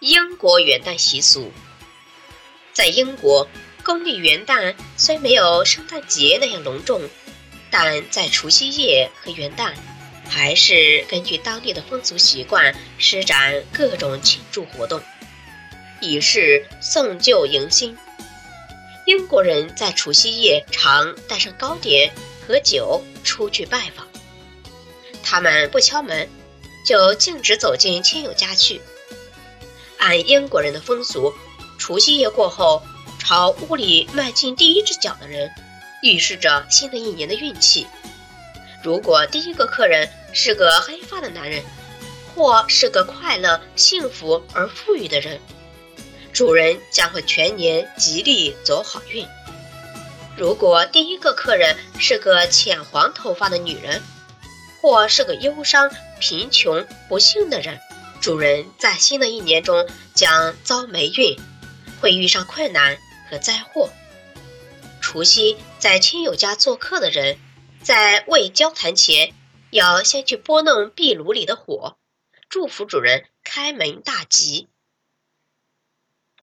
英国元旦习俗，在英国，公历元旦虽没有圣诞节那样隆重，但在除夕夜和元旦，还是根据当地的风俗习惯施展各种庆祝活动，以示送旧迎新。英国人在除夕夜常带上糕点和酒出去拜访，他们不敲门，就径直走进亲友家去。按英国人的风俗，除夕夜过后，朝屋里迈进第一只脚的人，预示着新的一年的运气。如果第一个客人是个黑发的男人，或是个快乐、幸福而富裕的人，主人将会全年吉利走好运。如果第一个客人是个浅黄头发的女人，或是个忧伤、贫穷、不幸的人，主人在新的一年中将遭霉运，会遇上困难和灾祸。除夕在亲友家做客的人，在未交谈前，要先去拨弄壁炉里的火，祝福主人开门大吉。